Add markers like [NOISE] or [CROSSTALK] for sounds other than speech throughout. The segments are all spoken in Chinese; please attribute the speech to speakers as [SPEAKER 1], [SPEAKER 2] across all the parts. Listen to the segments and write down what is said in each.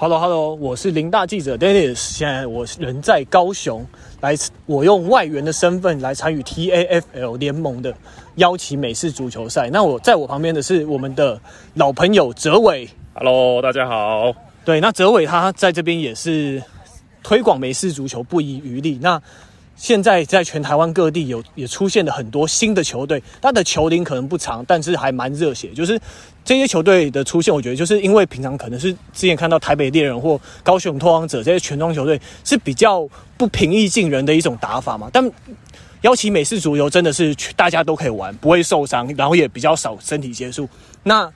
[SPEAKER 1] Hello Hello，我是林大记者 Dennis，现在我人在高雄，来我用外援的身份来参与 TAFL 联盟的邀请美式足球赛。那我在我旁边的是我们的老朋友哲伟。
[SPEAKER 2] Hello，大家好。
[SPEAKER 1] 对，那哲伟他在这边也是推广美式足球不遗余力。那现在在全台湾各地有也出现了很多新的球队，他的球龄可能不长，但是还蛮热血。就是这些球队的出现，我觉得就是因为平常可能是之前看到台北猎人或高雄拓荒者这些全装球队是比较不平易近人的一种打法嘛。但邀请美式足球真的是大家都可以玩，不会受伤，然后也比较少身体接触。那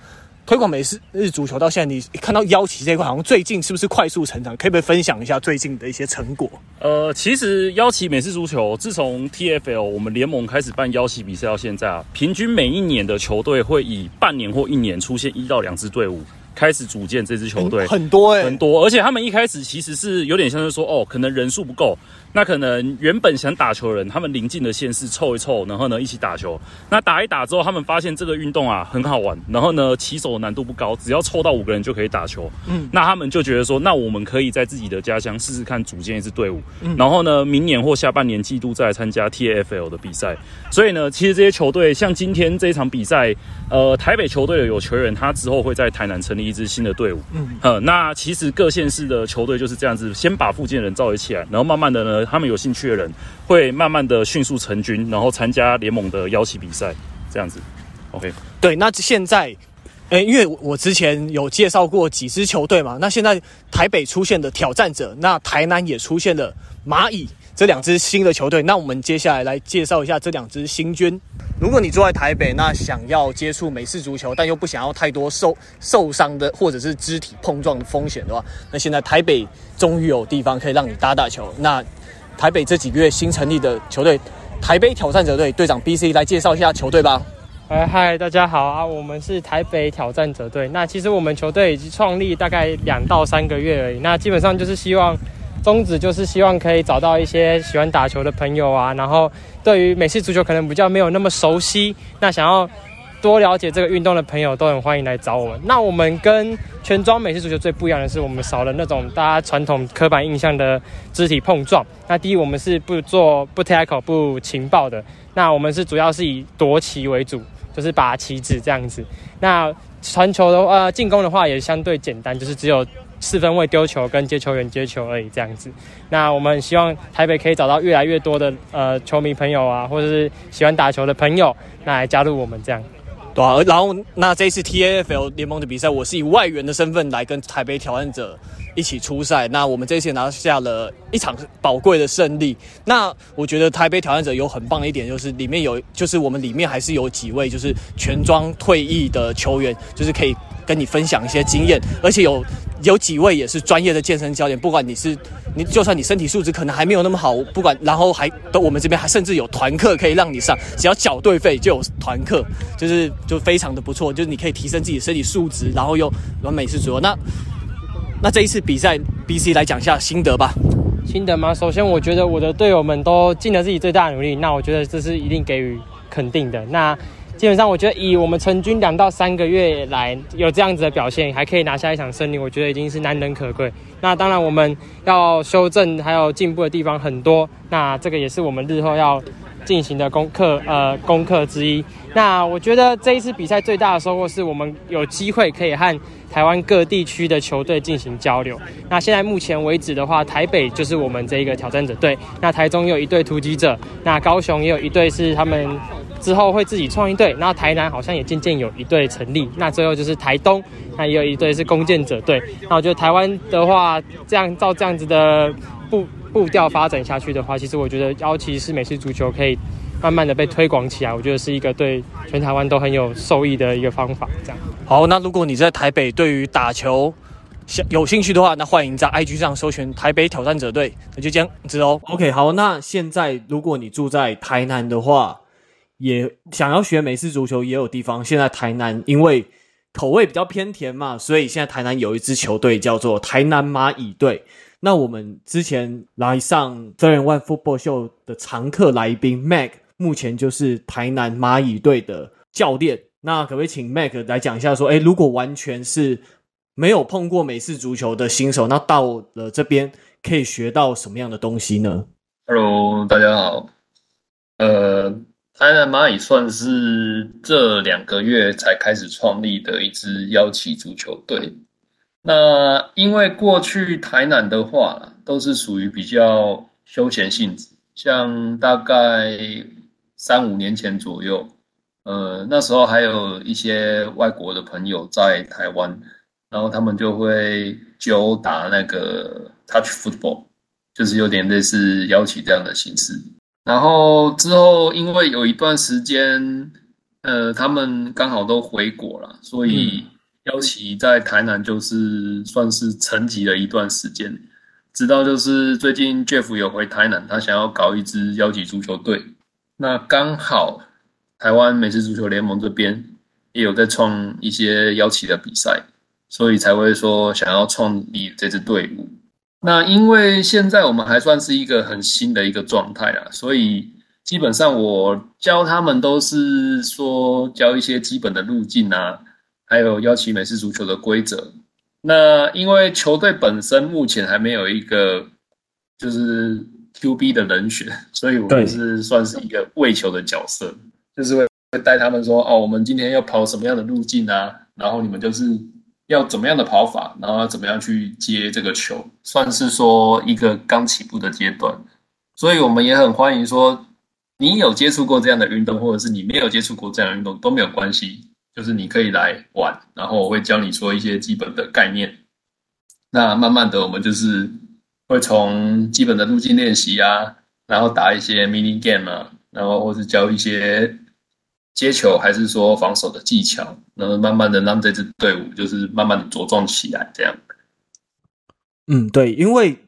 [SPEAKER 1] 推广美式日足球到现在，你看到邀请这一块，好像最近是不是快速成长？可以不可以分享一下最近的一些成果？
[SPEAKER 2] 呃，其实邀请美式足球自从 TFL 我们联盟开始办邀请比赛到现在啊，平均每一年的球队会以半年或一年出现一到两支队伍。开始组建这支球队
[SPEAKER 1] 很多哎，
[SPEAKER 2] 很多，而且他们一开始其实是有点像是说，哦，可能人数不够，那可能原本想打球的人，他们临近的县市凑一凑，然后呢一起打球。那打一打之后，他们发现这个运动啊很好玩，然后呢起手难度不高，只要凑到五个人就可以打球。嗯，那他们就觉得说，那我们可以在自己的家乡试试看组建一支队伍，嗯，然后呢明年或下半年季度再来参加 TAFL 的比赛。所以呢，其实这些球队像今天这一场比赛，呃，台北球队的有球员，他之后会在台南成立一支新的队伍，嗯，呃，那其实各县市的球队就是这样子，先把附近的人召集起来，然后慢慢的呢，他们有兴趣的人会慢慢的迅速成军，然后参加联盟的邀请比赛，这样子。OK，
[SPEAKER 1] 对，那现在，诶、欸，因为我之前有介绍过几支球队嘛，那现在台北出现的挑战者，那台南也出现了蚂蚁。这两支新的球队，那我们接下来来介绍一下这两支新军。如果你住在台北，那想要接触美式足球，但又不想要太多受受伤的或者是肢体碰撞的风险的话，那现在台北终于有地方可以让你打打球。那台北这几个月新成立的球队——台北挑战者队队长 BC 来介绍一下球队吧。
[SPEAKER 3] 嗨嗨，大家好啊，我们是台北挑战者队。那其实我们球队已经创立大概两到三个月而已。那基本上就是希望。宗旨就是希望可以找到一些喜欢打球的朋友啊，然后对于美式足球可能比较没有那么熟悉，那想要多了解这个运动的朋友都很欢迎来找我们。那我们跟全装美式足球最不一样的是，我们少了那种大家传统刻板印象的肢体碰撞。那第一，我们是不做不 tackle 不情报的。那我们是主要是以夺旗为主，就是把旗子这样子。那传球的话，进攻的话也相对简单，就是只有。四分位丢球跟接球员接球而已，这样子。那我们希望台北可以找到越来越多的呃球迷朋友啊，或者是喜欢打球的朋友，那来加入我们这样。
[SPEAKER 1] 对啊，然后那这次 TAFL 联盟的比赛，我是以外援的身份来跟台北挑战者一起出赛。那我们这一次拿下了一场宝贵的胜利。那我觉得台北挑战者有很棒的一点，就是里面有，就是我们里面还是有几位就是全装退役的球员，就是可以跟你分享一些经验，而且有。有几位也是专业的健身教练，不管你是你，就算你身体素质可能还没有那么好，不管，然后还都我们这边还甚至有团课可以让你上，只要缴队费就有团课，就是就非常的不错，就是你可以提升自己的身体素质，然后又完美式足球。那那这一次比赛，BC 来讲一下心得吧。
[SPEAKER 3] 心得吗？首先我觉得我的队友们都尽了自己最大的努力，那我觉得这是一定给予肯定的。那基本上，我觉得以我们成军两到三个月来有这样子的表现，还可以拿下一场胜利，我觉得已经是难能可贵。那当然，我们要修正还有进步的地方很多，那这个也是我们日后要进行的功课，呃，功课之一。那我觉得这一次比赛最大的收获是我们有机会可以和台湾各地区的球队进行交流。那现在目前为止的话，台北就是我们这一个挑战者队，那台中有一队突击者，那高雄也有一队是他们。之后会自己创一队，然后台南好像也渐渐有一队成立，那最后就是台东，那也有一队是弓箭者队。那我觉得台湾的话，这样照这样子的步步调发展下去的话，其实我觉得尤其是美式足球可以慢慢的被推广起来，我觉得是一个对全台湾都很有受益的一个方法。这样。
[SPEAKER 1] 好，那如果你在台北对于打球有兴趣的话，那欢迎在 IG 上搜寻台北挑战者队，那就这样子哦。OK，好，那现在如果你住在台南的话，也想要学美式足球，也有地方。现在台南因为口味比较偏甜嘛，所以现在台南有一支球队叫做台南蚂蚁队。那我们之前来上真人 One Football Show 的常客来宾 Mac，目前就是台南蚂蚁队的教练。那可不可以请 Mac 来讲一下，说，诶，如果完全是没有碰过美式足球的新手，那到了这边可以学到什么样的东西呢
[SPEAKER 4] ？Hello，大家好。呃，台南蚂蚁算是这两个月才开始创立的一支邀请足球队。那因为过去台南的话，都是属于比较休闲性质，像大概三五年前左右，呃，那时候还有一些外国的朋友在台湾。然后他们就会就打那个 touch football，就是有点类似邀请这样的形式。然后之后因为有一段时间，呃，他们刚好都回国了，所以邀请在台南就是算是沉寂了一段时间。直到就是最近 Jeff 有回台南，他想要搞一支邀请足球队。那刚好台湾美式足球联盟这边也有在创一些邀请的比赛。所以才会说想要创立这支队伍。那因为现在我们还算是一个很新的一个状态啊，所以基本上我教他们都是说教一些基本的路径啊，还有邀请美式足球的规则。那因为球队本身目前还没有一个就是 QB 的人选，[LAUGHS] 所以我们是算是一个喂球的角色，就是会会带他们说哦，我们今天要跑什么样的路径啊，然后你们就是。要怎么样的跑法，然后怎么样去接这个球，算是说一个刚起步的阶段。所以我们也很欢迎说，你有接触过这样的运动，或者是你没有接触过这样的运动都没有关系，就是你可以来玩，然后我会教你说一些基本的概念。那慢慢的，我们就是会从基本的路径练习啊，然后打一些 mini game 啊，然后或是教一些。接球还是说防守的技巧，然后慢慢的让这支队伍就是慢慢的茁壮起来，这样。
[SPEAKER 1] 嗯，对，因为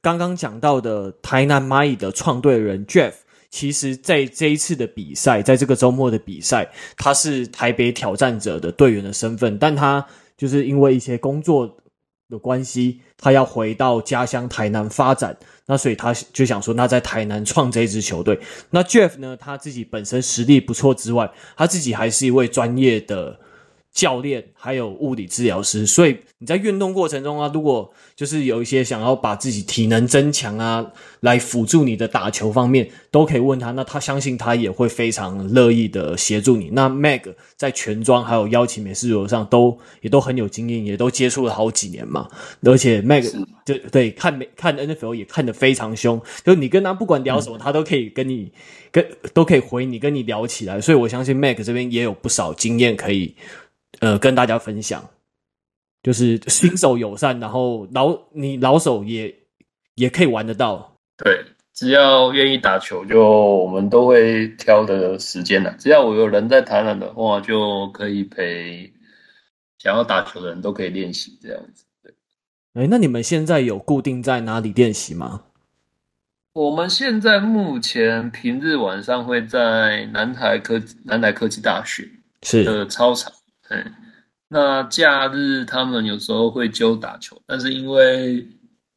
[SPEAKER 1] 刚刚讲到的台南蚂蚁的创队人 Jeff，其实在这一次的比赛，在这个周末的比赛，他是台北挑战者的队员的身份，但他就是因为一些工作的关系，他要回到家乡台南发展。那所以他就想说，那在台南创这支球队。那 Jeff 呢，他自己本身实力不错之外，他自己还是一位专业的。教练还有物理治疗师，所以你在运动过程中啊，如果就是有一些想要把自己体能增强啊，来辅助你的打球方面，都可以问他。那他相信他也会非常乐意的协助你。那 Meg 在全装还有邀请美式足球上都也都很有经验，也都接触了好几年嘛。而且 Meg 就对看美看 NFL 也看得非常凶，就你跟他不管聊什么，他都可以跟你跟都可以回你，跟你聊起来。所以我相信 Meg 这边也有不少经验可以。呃，跟大家分享，就是新手友善，然后老你老手也也可以玩得到。
[SPEAKER 4] 对，只要愿意打球，就我们都会挑的时间的。只要我有人在台南的话，就可以陪想要打球的人都可以练习这样子。对，
[SPEAKER 1] 哎，那你们现在有固定在哪里练习吗？
[SPEAKER 4] 我们现在目前平日晚上会在南台科南台科技大学是的操场。对，那假日他们有时候会揪打球，但是因为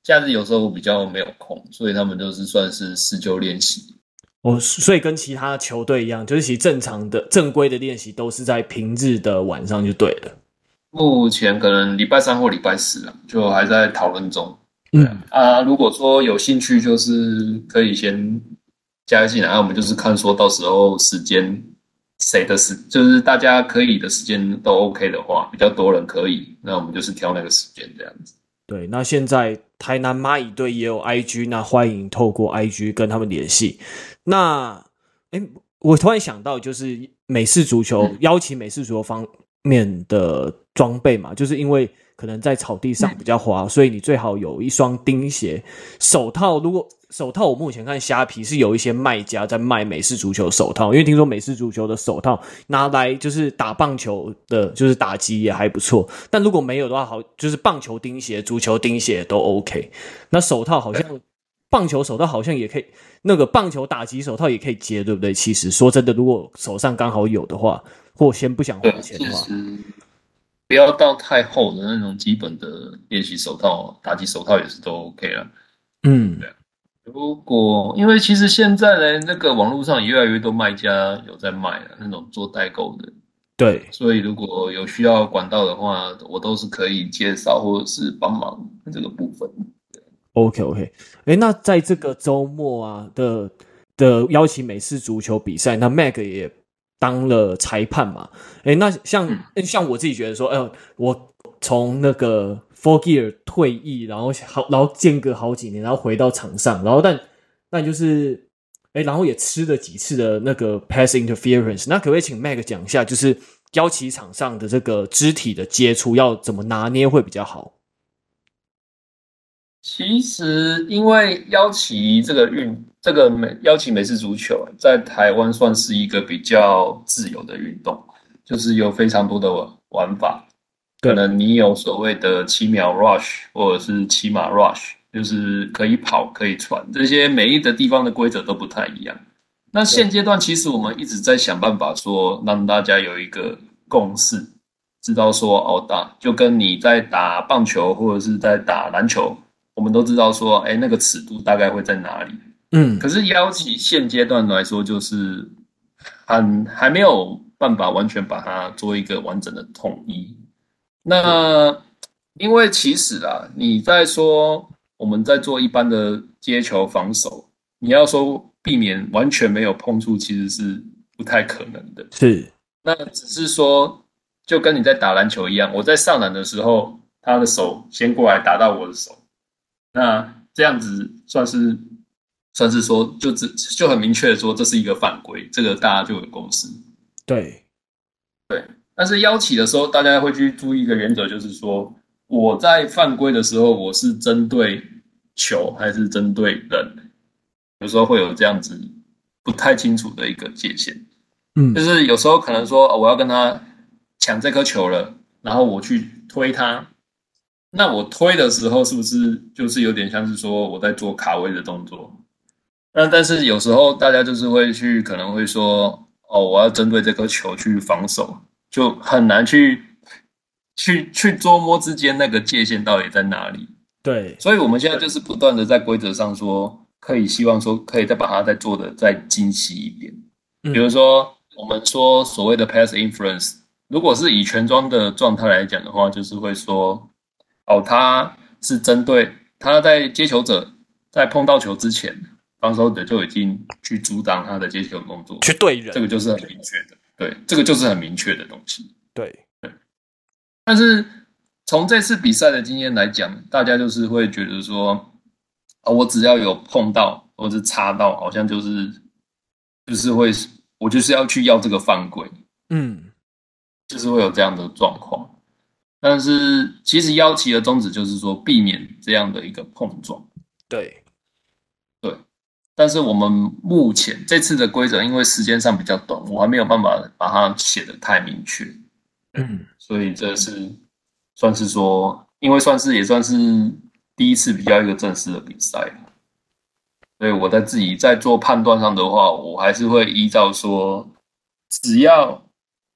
[SPEAKER 4] 假日有时候比较没有空，所以他们就是算是私揪练习。
[SPEAKER 1] 哦，所以跟其他球队一样，就是其实正常的正规的练习都是在平日的晚上就对了。
[SPEAKER 4] 目前可能礼拜三或礼拜四啊，就还在讨论中。嗯啊，如果说有兴趣，就是可以先加进来，那我们就是看说到时候时间。谁的时就是大家可以的时间都 OK 的话，比较多人可以，那我们就是挑那个时间这样子。
[SPEAKER 1] 对，那现在台南蚂蚁队也有 IG，那欢迎透过 IG 跟他们联系。那，哎，我突然想到，就是美式足球、嗯、邀请美式足球方面的装备嘛，就是因为。可能在草地上比较滑，所以你最好有一双钉鞋、手套。如果手套，我目前看虾皮是有一些卖家在卖美式足球手套，因为听说美式足球的手套拿来就是打棒球的，就是打击也还不错。但如果没有的话，好，就是棒球钉鞋、足球钉鞋都 OK。那手套好像棒球手套好像也可以，那个棒球打击手套也可以接，对不对？其实说真的，如果手上刚好有的话，或先不想花钱的话。
[SPEAKER 4] 不要到太厚的那种基本的练习手套，打击手套也是都 OK 了。
[SPEAKER 1] 嗯，
[SPEAKER 4] 对。如果因为其实现在呢，那个网络上也越来越多卖家有在卖了，那种做代购的，
[SPEAKER 1] 对，
[SPEAKER 4] 所以如果有需要管道的话，我都是可以介绍或者是帮忙这个部分。
[SPEAKER 1] OK OK，哎，那在这个周末啊的的邀请美式足球比赛，那 Mag 也当了裁判嘛？哎，那像像我自己觉得说，哎、呃，我从那个 Four Gear 退役，然后好，然后间隔好几年，然后回到场上，然后但但就是，哎，然后也吃了几次的那个 Pass Interference，那可不可以请 Mag 讲一下，就是邀请场上的这个肢体的接触要怎么拿捏会比较好？
[SPEAKER 4] 其实，因为邀请这个运，这个美邀请美式足球在台湾算是一个比较自由的运动，就是有非常多的玩法。可能你有所谓的七秒 rush，或者是七码 rush，就是可以跑可以传，这些每一个地方的规则都不太一样。那现阶段其实我们一直在想办法说，让大家有一个共识，知道说哦，打就跟你在打棒球或者是在打篮球。我们都知道说，哎，那个尺度大概会在哪里？嗯，可是邀请现阶段来说，就是很还没有办法完全把它做一个完整的统一。那因为其实啊，你在说我们在做一般的接球防守，你要说避免完全没有碰触，其实是不太可能的。
[SPEAKER 1] 是，
[SPEAKER 4] 那只是说，就跟你在打篮球一样，我在上篮的时候，他的手先过来打到我的手。那这样子算是算是说，就只就很明确的说，这是一个犯规，这个大家就有共识。
[SPEAKER 1] 对，
[SPEAKER 4] 对。但是邀请的时候，大家会去注意一个原则，就是说，我在犯规的时候，我是针对球还是针对人？有时候会有这样子不太清楚的一个界限。嗯，就是有时候可能说，我要跟他抢这颗球了，然后我去推他。那我推的时候是不是就是有点像是说我在做卡位的动作？那但是有时候大家就是会去可能会说哦，我要针对这颗球去防守，就很难去去去捉摸之间那个界限到底在哪里。
[SPEAKER 1] 对，
[SPEAKER 4] 所以我们现在就是不断的在规则上说，可以希望说可以再把它再做的再精细一点。比如说我们说所谓的 pass interference，如果是以全装的状态来讲的话，就是会说。哦，他是针对他在接球者在碰到球之前，防守者就已经去阻挡他的接球动作，
[SPEAKER 1] 去对人，
[SPEAKER 4] 这个就是很明确的。对，这个就是很明确的东西。
[SPEAKER 1] 对对。
[SPEAKER 4] 但是从这次比赛的经验来讲，大家就是会觉得说，啊、哦，我只要有碰到或者是擦到，好像就是就是会，我就是要去要这个犯规。嗯，就是会有这样的状况。但是其实邀旗的宗旨就是说避免这样的一个碰撞。
[SPEAKER 1] 对，
[SPEAKER 4] 对。但是我们目前这次的规则，因为时间上比较短，我还没有办法把它写的太明确。嗯，所以这是算是说，因为算是也算是第一次比较一个正式的比赛，所以我在自己在做判断上的话，我还是会依照说，只要。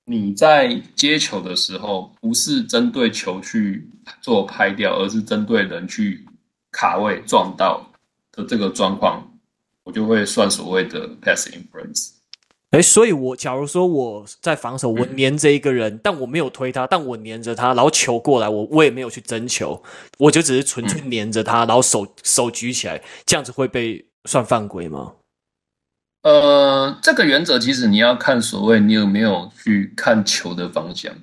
[SPEAKER 4] 你在接球的时候，不是针对球去做拍掉，而是针对人去卡位撞到的这个状况，我就会算所谓的 pass interference。
[SPEAKER 1] 哎，所以我假如说我在防守，我黏着一个人，嗯、但我没有推他，但我黏着他，然后球过来，我我也没有去争球，我就只是纯粹黏着他，嗯、然后手手举起来，这样子会被算犯规吗？
[SPEAKER 4] 呃，这个原则其实你要看所谓你有没有去看球的方向。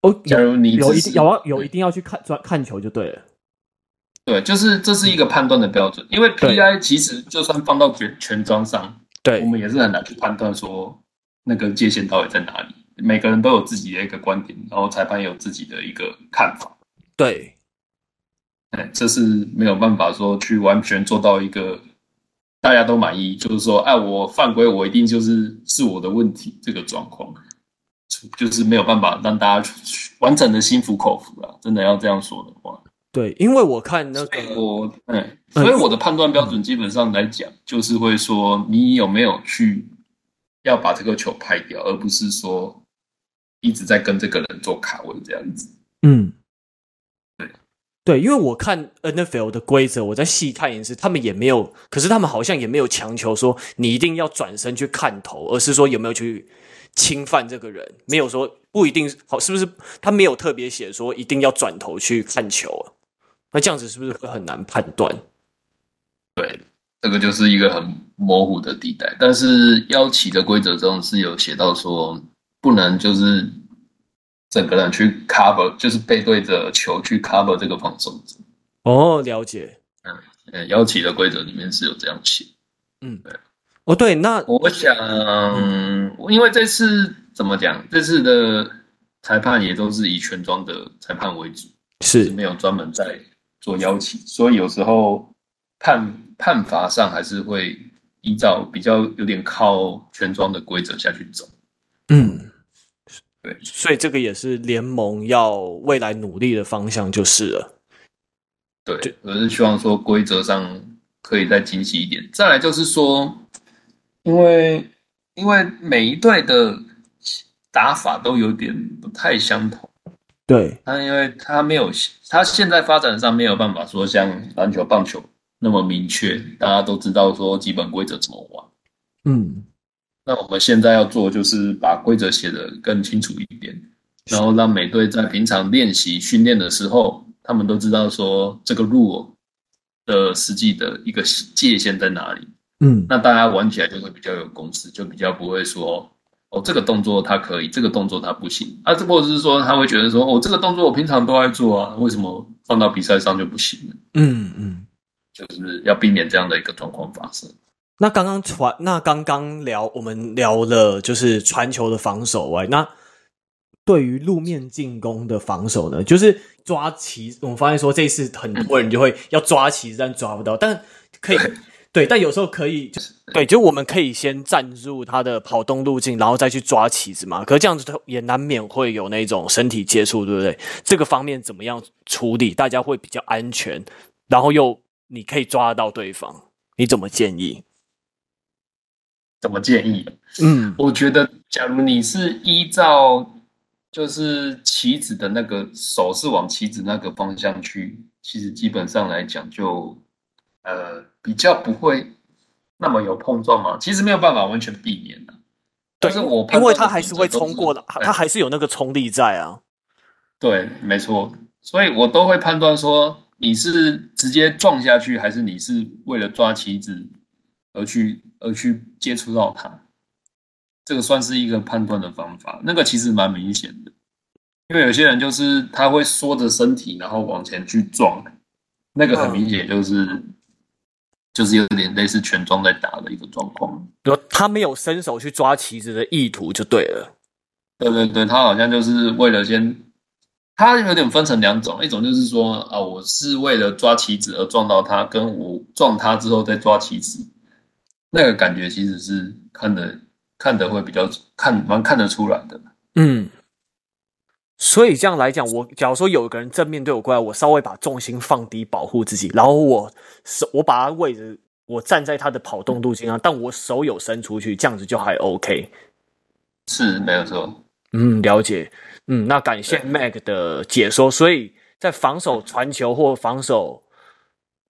[SPEAKER 1] 哦，假如你有一定有要有一定要去看转看球就对了。
[SPEAKER 4] 对，就是这是一个判断的标准，因为 PI 其实就算放到全全装上，对，我们也是很难去判断说那个界限到底在哪里。每个人都有自己的一个观点，然后裁判也有自己的一个看法。
[SPEAKER 1] 对，
[SPEAKER 4] 哎，这是没有办法说去完全做到一个。大家都满意，就是说，哎，我犯规，我一定就是是我的问题，这个状况，就是没有办法让大家完整的心服口服了。真的要这样说的话，
[SPEAKER 1] 对，因为我看那个，
[SPEAKER 4] 我，嗯，所以我的判断标准基本上来讲，就是会说你有没有去要把这个球拍掉，而不是说一直在跟这个人做卡位这样子，嗯。
[SPEAKER 1] 对对，因为我看 NFL 的规则，我在细看也是，他们也没有，可是他们好像也没有强求说你一定要转身去看头，而是说有没有去侵犯这个人，没有说不一定好，是不是？他没有特别写说一定要转头去看球，那这样子是不是会很难判断？
[SPEAKER 4] 对，这个就是一个很模糊的地带。但是腰旗的规则中是有写到说，不能就是整个人去 cover，就是背对着球去 cover 这个防守者。
[SPEAKER 1] 哦，了解。
[SPEAKER 4] 嗯，腰旗的规则里面是有这样写。
[SPEAKER 1] 嗯，对。哦，对，那
[SPEAKER 4] 我想，嗯，因为这次怎么讲？这次的裁判也都是以全装的裁判为主，
[SPEAKER 1] 是
[SPEAKER 4] 没有专门在做邀请，所以有时候判判罚上还是会依照比较有点靠全装的规则下去走。
[SPEAKER 1] 嗯，对，所以这个也是联盟要未来努力的方向，就是了。
[SPEAKER 4] 对，我是希望说规则上可以再精细一点。再来就是说，因为因为每一队的打法都有点不太相同。
[SPEAKER 1] 对，
[SPEAKER 4] 他因为他没有，他现在发展上没有办法说像篮球、棒球那么明确，大家都知道说基本规则怎么玩。
[SPEAKER 1] 嗯，
[SPEAKER 4] 那我们现在要做就是把规则写得更清楚一点，然后让每队在平常练习训练的时候。他们都知道说这个 rule 的实际的一个界限在哪里，
[SPEAKER 1] 嗯，
[SPEAKER 4] 那大家玩起来就会比较有共识，就比较不会说哦这个动作他可以，这个动作他不行啊，这或者是说他会觉得说哦这个动作我平常都在做啊，为什么放到比赛上就不行呢？
[SPEAKER 1] 嗯嗯，
[SPEAKER 4] 就是要避免这样的一个状况发生。
[SPEAKER 1] 那刚刚传，那刚刚聊我们聊了就是传球的防守外，那。对于路面进攻的防守呢，就是抓旗。我们发现说，这次很多人就会要抓旗，但抓不到。但可以 [LAUGHS] 对，但有时候可以，就是对，就我们可以先站入他的跑动路径，然后再去抓棋子嘛。可是这样子也难免会有那种身体接触，对不对？这个方面怎么样处理，大家会比较安全，然后又你可以抓得到对方，你怎么建议？
[SPEAKER 4] 怎么建议？
[SPEAKER 1] 嗯，
[SPEAKER 4] 我觉得，假如你是依照。就是棋子的那个手是往棋子那个方向去，其实基本上来讲就，呃，比较不会那么有碰撞嘛。其实没有办法完全避免的，但是我
[SPEAKER 1] 因为他还是会冲过的，他还是有那个冲力在啊。
[SPEAKER 4] 对，没错，所以我都会判断说你是直接撞下去，还是你是为了抓棋子而去而去接触到它。这个算是一个判断的方法，那个其实蛮明显的，因为有些人就是他会缩着身体，然后往前去撞，那个很明显就是、嗯、就是有点类似全装在打的一个状况。
[SPEAKER 1] 比如他没有伸手去抓棋子的意图就对了。
[SPEAKER 4] 对对对，他好像就是为了先，他有点分成两种，一种就是说啊，我是为了抓棋子而撞到他，跟我撞他之后再抓棋子，那个感觉其实是看的。看的会比较看蛮看得出来的，
[SPEAKER 1] 嗯，所以这样来讲，我假如说有一个人正面对我过来，我稍微把重心放低保护自己，然后我手我把他位置，我站在他的跑动路径上，但我手有伸出去，这样子就还 OK，
[SPEAKER 4] 是没有错，
[SPEAKER 1] 嗯，了解，嗯，那感谢 Mac 的解说，所以在防守传球或防守。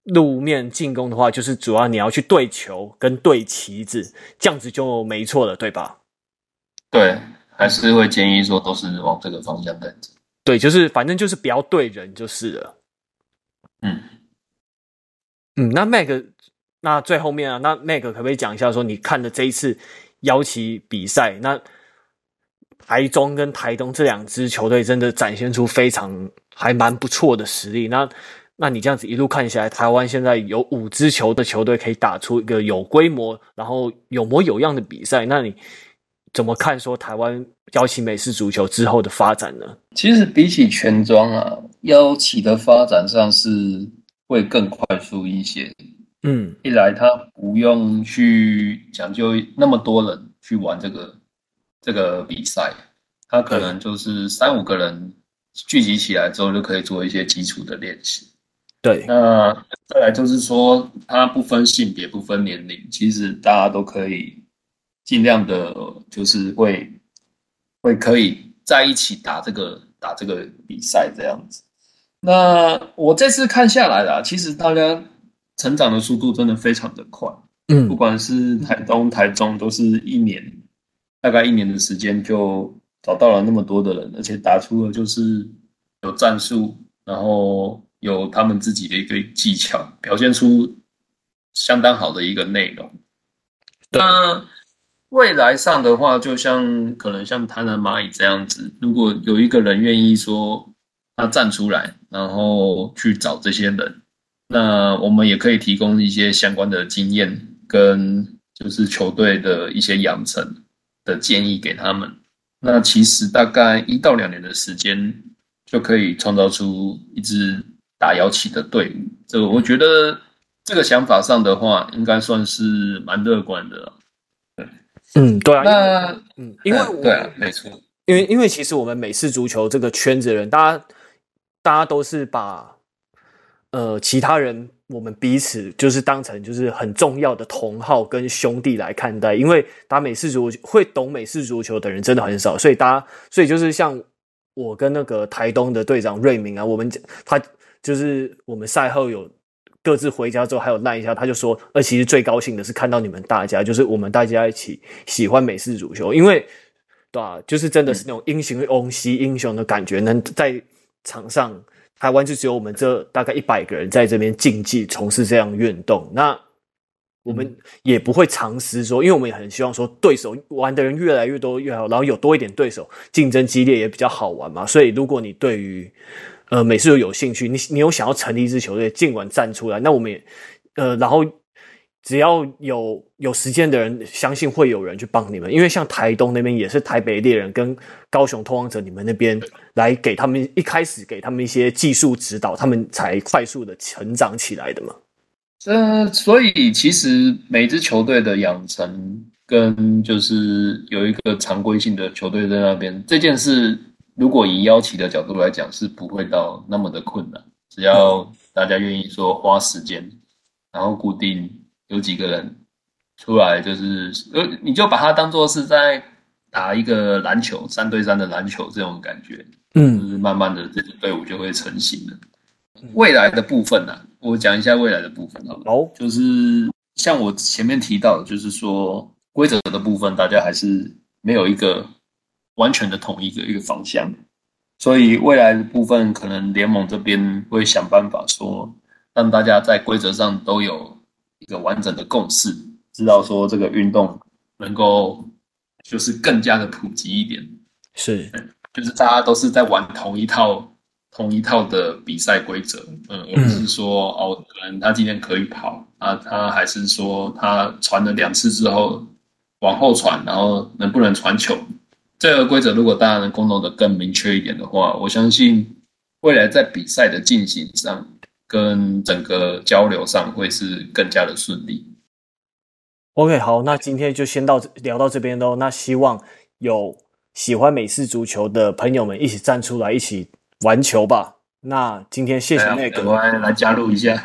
[SPEAKER 1] 路面进攻的话，就是主要你要去对球跟对旗子，这样子就没错了，对吧？
[SPEAKER 4] 对，还是会建议说都是往这个方向在走。
[SPEAKER 1] 对，就是反正就是不要对人就是了。
[SPEAKER 4] 嗯
[SPEAKER 1] 嗯，那 Mac，那最后面啊，那 Mac 可不可以讲一下说你看的这一次邀旗比赛？那台中跟台东这两支球队真的展现出非常还蛮不错的实力。那那你这样子一路看起来，台湾现在有五支球的球队可以打出一个有规模，然后有模有样的比赛。那你怎么看说台湾邀请美式足球之后的发展呢？
[SPEAKER 4] 其实比起全装啊，邀请的发展上是会更快速一些。
[SPEAKER 1] 嗯，
[SPEAKER 4] 一来他不用去讲究那么多人去玩这个这个比赛，他可能就是三五个人聚集起来之后就可以做一些基础的练习。
[SPEAKER 1] 对，
[SPEAKER 4] 那再来就是说，它不分性别，不分年龄，其实大家都可以尽量的，就是会会可以在一起打这个打这个比赛这样子。那我这次看下来啦，其实大家成长的速度真的非常的快，
[SPEAKER 1] 嗯，
[SPEAKER 4] 不管是台东、台中，都是一年大概一年的时间就找到了那么多的人，而且打出了就是有战术，然后有他们自己的一个技巧，表现出相当好的一个内容。那未来上的话，就像可能像贪婪蚂蚁这样子，如果有一个人愿意说他站出来，然后去找这些人，那我们也可以提供一些相关的经验跟就是球队的一些养成的建议给他们，那其实大概一到两年的时间，就可以创造出一支打摇旗的队伍。这个我觉得这个想法上的话，应该算是蛮乐观的。对，
[SPEAKER 1] 嗯，对啊。
[SPEAKER 4] 那
[SPEAKER 1] 嗯，因为
[SPEAKER 4] 对啊，没错。
[SPEAKER 1] 因为因为其实我们美式足球这个圈子的人，大家大家都是把呃其他人。我们彼此就是当成就是很重要的同好跟兄弟来看待，因为打美式足球会懂美式足球的人真的很少，所以大家所以就是像我跟那个台东的队长瑞明啊，我们他就是我们赛后有各自回家之后还有赖一下，他就说，呃，其实最高兴的是看到你们大家，就是我们大家一起喜欢美式足球，因为对吧，就是真的是那种英雄翁惜英雄的感觉，能在场上。台湾就只有我们这大概一百个人在这边竞技从事这样运动，那我们也不会尝试说，因为我们也很希望说对手玩的人越来越多越好，然后有多一点对手，竞争激烈也比较好玩嘛。所以如果你对于呃美式有有兴趣，你你有想要成立一支球队，尽管站出来，那我们也呃然后。只要有有时间的人，相信会有人去帮你们。因为像台东那边也是台北猎人跟高雄拓荒者，你们那边来给他们一开始给他们一些技术指导，他们才快速的成长起来的嘛。
[SPEAKER 4] 呃，所以其实每支球队的养成跟就是有一个常规性的球队在那边这件事，如果以邀请的角度来讲，是不会到那么的困难。只要大家愿意说花时间，然后固定。有几个人出来，就是呃，你就把它当做是在打一个篮球，三对三的篮球这种感觉，嗯，就是慢慢的这支队伍就会成型了。未来的部分呢、啊，我讲一下未来的部分好就是像我前面提到的，就是说规则的部分，大家还是没有一个完全的统一的一个方向，所以未来的部分，可能联盟这边会想办法说，让大家在规则上都有。一个完整的共识，知道说这个运动能够就是更加的普及一点，
[SPEAKER 1] 是，
[SPEAKER 4] 就是大家都是在玩同一套同一套的比赛规则，嗯，而不是说哦，可能他今天可以跑啊，他还是说他传了两次之后往后传，然后能不能传球？这个规则如果大家能沟通的更明确一点的话，我相信未来在比赛的进行上。跟整个交流上会是更加的顺利。
[SPEAKER 1] OK，好，那今天就先到聊到这边喽。那希望有喜欢美式足球的朋友们一起站出来，一起玩球吧。那今天谢谢那个，
[SPEAKER 4] 我来来加入一下。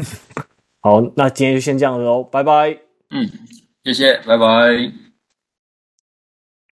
[SPEAKER 4] [LAUGHS]
[SPEAKER 1] 好，那今天就先这样喽，拜拜。
[SPEAKER 4] 嗯，谢谢，拜拜。